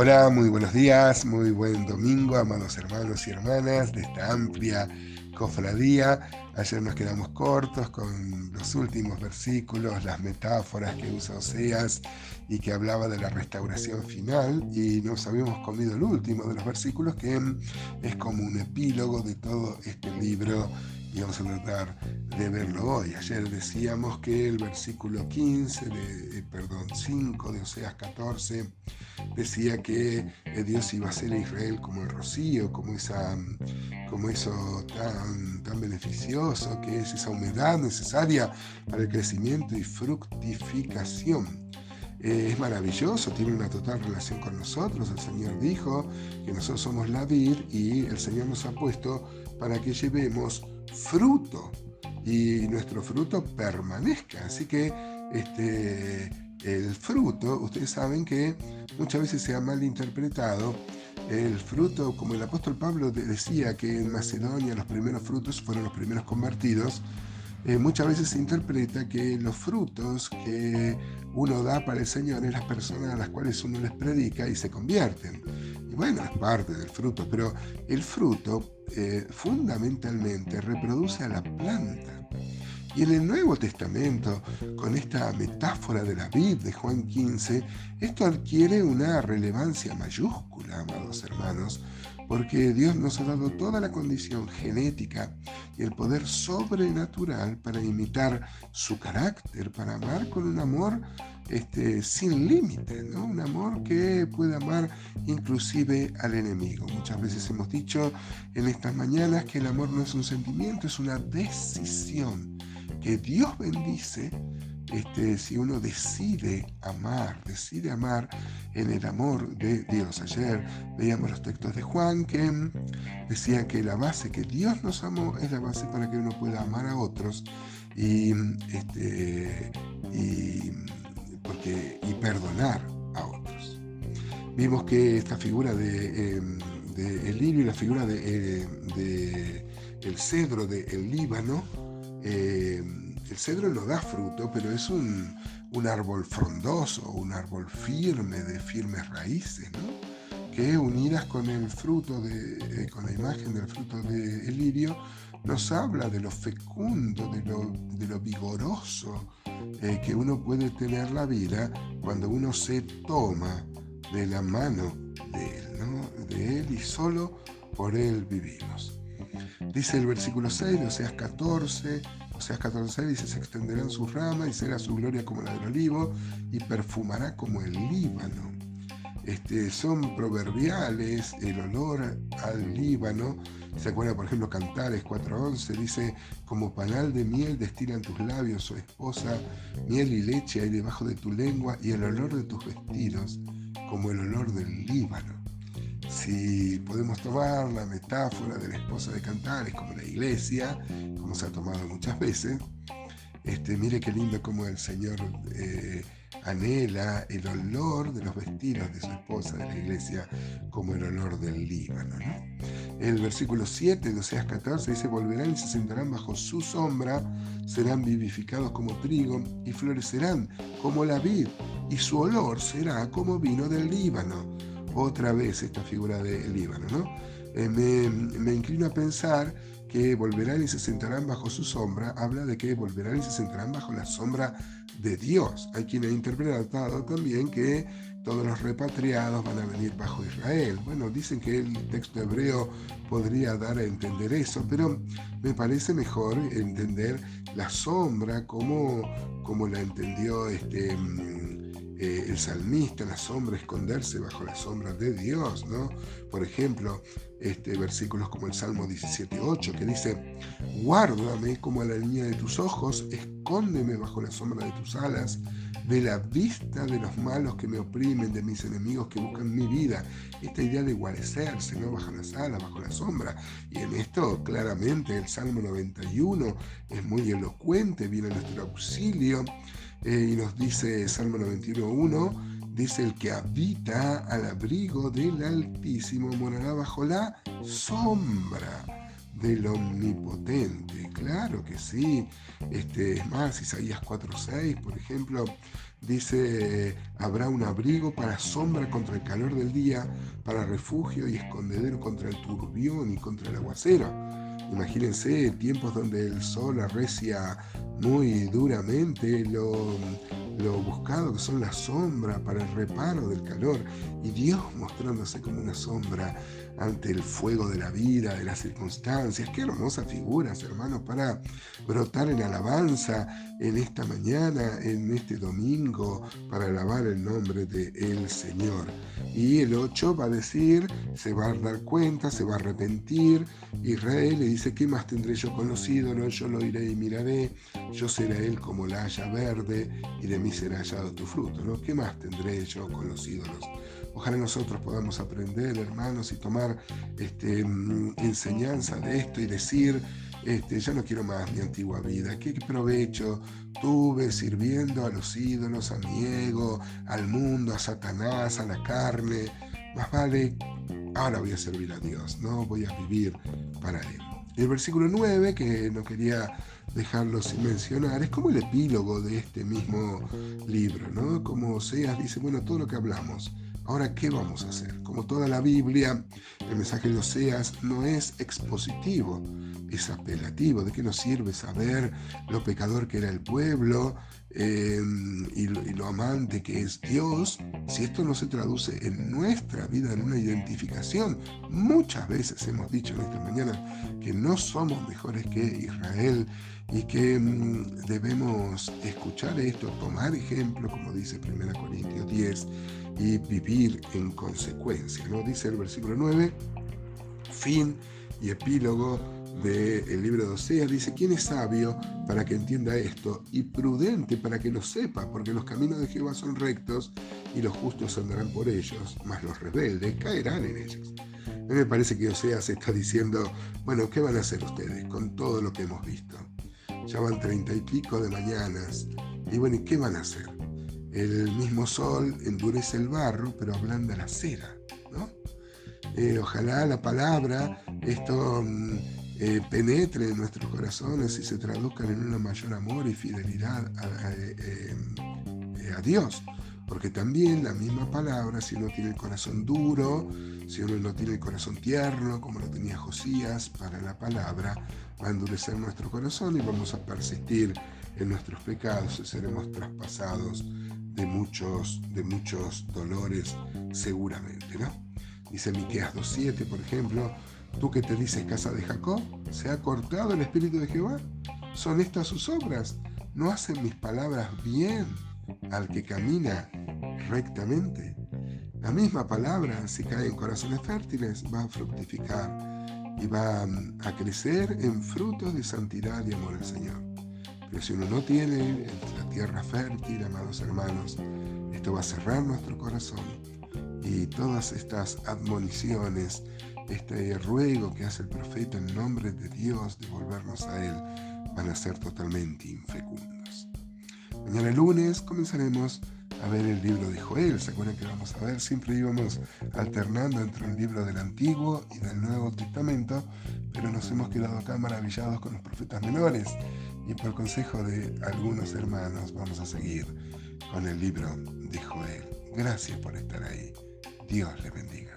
Hola, muy buenos días, muy buen domingo, amados hermanos y hermanas de esta amplia cofradía. Ayer nos quedamos cortos con los últimos versículos, las metáforas que usa Oseas y que hablaba de la restauración final y nos habíamos comido el último de los versículos que es como un epílogo de todo este libro y vamos a tratar de verlo hoy. Ayer decíamos que el versículo 15, de, eh, perdón, 5 de Oseas 14, decía que eh, Dios iba a hacer a Israel como el rocío, como, esa, como eso tan, tan beneficioso que es esa humedad necesaria para el crecimiento y fructificación. Eh, es maravilloso, tiene una total relación con nosotros. El Señor dijo que nosotros somos la vid y el Señor nos ha puesto para que llevemos fruto y nuestro fruto permanezca. Así que este, el fruto, ustedes saben que muchas veces se ha malinterpretado. El fruto, como el apóstol Pablo decía que en Macedonia los primeros frutos fueron los primeros convertidos, eh, muchas veces se interpreta que los frutos que uno da para el Señor es las personas a las cuales uno les predica y se convierten. Y bueno, es parte del fruto, pero el fruto eh, fundamentalmente reproduce a la planta. Y en el Nuevo Testamento, con esta metáfora de la vid de Juan 15, esto adquiere una relevancia mayúscula, amados hermanos, porque Dios nos ha dado toda la condición genética y el poder sobrenatural para imitar su carácter, para amar con un amor este, sin límite, ¿no? un amor que puede amar inclusive al enemigo. Muchas veces hemos dicho en estas mañanas que el amor no es un sentimiento, es una decisión que Dios bendice este, si uno decide amar, decide amar en el amor de Dios. Ayer veíamos los textos de Juan que decían que la base que Dios nos amó es la base para que uno pueda amar a otros y, este, y, porque, y perdonar a otros. Vimos que esta figura de, em, el lirio y la figura de, eh, el cedro del Líbano, em, el cedro no da fruto, pero es un, árbol frondoso, un árbol firme, de firmes raíces, ¿no? que unidas con el fruto, de, eh, con la imagen del fruto del lirio, nos habla de lo fecundo, de lo, de lo vigoroso eh, que uno puede tener la vida cuando uno se toma de la mano de Él, ¿no? de Él y solo por Él vivimos. Dice el versículo 6 de Oseas 14, Oseas 14 dice, se extenderán sus ramas y será su gloria como la del olivo y perfumará como el Líbano. Este, son proverbiales el olor al Líbano. ¿Se acuerda, por ejemplo, Cantares 4.11? Dice, como panal de miel destilan tus labios, oh esposa, miel y leche hay debajo de tu lengua y el olor de tus vestidos como el olor del Líbano. Si podemos tomar la metáfora de la esposa de Cantares como la iglesia, como se ha tomado muchas veces, este, mire qué lindo como el Señor eh, anhela el olor de los vestidos de su esposa de la iglesia como el olor del Líbano. El versículo 7 de Oseas 14 dice, volverán y se sentarán bajo su sombra, serán vivificados como trigo y florecerán como la vid, y su olor será como vino del Líbano otra vez esta figura del Líbano. ¿no? Eh, me, inclino a pensar que volverán y se sentarán bajo su sombra, habla de que volverán y se sentarán bajo la sombra de Dios. Hay quien ha interpretado también que todos los repatriados van a venir bajo Israel. Bueno, dicen que el texto hebreo podría dar a entender eso, pero me parece mejor entender la sombra como, como la entendió este eh, el salmista, la sombra, esconderse bajo la sombra de Dios, ¿no? Por ejemplo, este, versículos como el Salmo 17.8 que dice, guárdame como a la niña de tus ojos, escóndeme bajo la sombra de tus alas, de la vista de los malos que me oprimen, de mis enemigos que buscan mi vida. Esta idea de guarecerse, ¿no? Bajo las alas, bajo la sombra. Y en esto, claramente, el Salmo 91 es muy elocuente, viene nuestro auxilio. Eh, y nos dice Salmo 91.1, dice el que habita al abrigo del Altísimo morará bajo la sombra del omnipotente. Claro que sí. Este, es más, Isaías 4.6, por ejemplo, dice, habrá un abrigo para sombra contra el calor del día, para refugio y escondedero contra el turbión y contra el aguacero. Imagínense tiempos donde el sol arrecia muy duramente, lo, lo buscado que son las sombras para el reparo del calor y Dios mostrándose como una sombra ante el fuego de la vida, de las circunstancias. Qué hermosas figuras, hermanos, para brotar en alabanza en esta mañana, en este domingo, para alabar el nombre de el Señor. Y el 8 va a decir, se va a dar cuenta, se va a arrepentir. Israel le dice, ¿qué más tendré yo con los ídolos? Yo lo iré y miraré, yo seré él como la haya verde y de mí será hallado tu fruto. ¿no? ¿Qué más tendré yo con los ídolos? Ojalá nosotros podamos aprender, hermanos, y tomar este, mm, enseñanza de esto y decir, este, ya no quiero más mi antigua vida, qué provecho tuve sirviendo a los ídolos, a mi ego, al mundo, a Satanás, a la carne. Más vale, ahora voy a servir a Dios, no voy a vivir para Él. El versículo 9, que no quería dejarlo sin mencionar, es como el epílogo de este mismo libro, ¿no? Como Oseas dice, bueno, todo lo que hablamos, Ahora, ¿qué vamos a hacer? Como toda la Biblia, el mensaje de Oseas no es expositivo, es apelativo. ¿De qué nos sirve saber lo pecador que era el pueblo eh, y, lo, amante que es Dios si esto no se traduce en nuestra vida en una identificación? Muchas veces hemos dicho en esta mañana que no somos mejores que Israel y que mm, debemos escuchar esto, tomar ejemplo, como dice 1 Corintios 10, y vivir en consecuencia. ¿no? Dice el versículo 9, fin y epílogo del libro de Oseas, dice, ¿quién es sabio para que entienda esto? Y prudente para que lo sepa, porque los caminos de Jehová son rectos y los justos andarán por ellos, mas los rebeldes caerán en ellos. Me parece que Oseas está diciendo, bueno, ¿qué van a hacer ustedes con todo lo que hemos visto? ya van treinta y pico de mañanas. Y bueno, ¿y qué van a hacer? El mismo sol endurece el barro, pero ablanda la cera, ¿no? Eh, ojalá la palabra, esto mm, eh, penetre en nuestros corazones y se traduzca en un mayor amor y fidelidad a, eh, a Dios. Porque también la misma palabra, si uno tiene el corazón duro, si uno no tiene el corazón tierno, como lo tenía Josías, para la palabra, va a endurecer nuestro corazón y vamos a persistir en nuestros pecados y seremos traspasados de muchos, de muchos dolores seguramente, ¿no? Dice Miqueas 2.7, por ejemplo, tú que te dices casa de Jacob, ¿se ha cortado el espíritu de Jehová? ¿Son estas sus obras? ¿No hacen mis palabras bien al que camina rectamente? La misma palabra, si cae en corazones fértiles, va a fructificar y va a crecer en frutos de santidad y amor al Señor. Pero si uno no tiene la tierra fértil, amados hermanos, esto va a cerrar nuestro corazón y todas estas admoniciones, este ruego que hace el profeta en nombre de Dios de volvernos a Él, van a ser totalmente infecundos. Mañana lunes comenzaremos a ver el libro de Joel. ¿Se acuerdan que vamos a ver? Siempre íbamos alternando entre el libro del Antiguo y del Nuevo Testamento, pero nos hemos quedado acá maravillados con los profetas menores. Y por consejo de algunos hermanos vamos a seguir con el libro de Joel. Gracias por estar ahí. Dios les bendiga.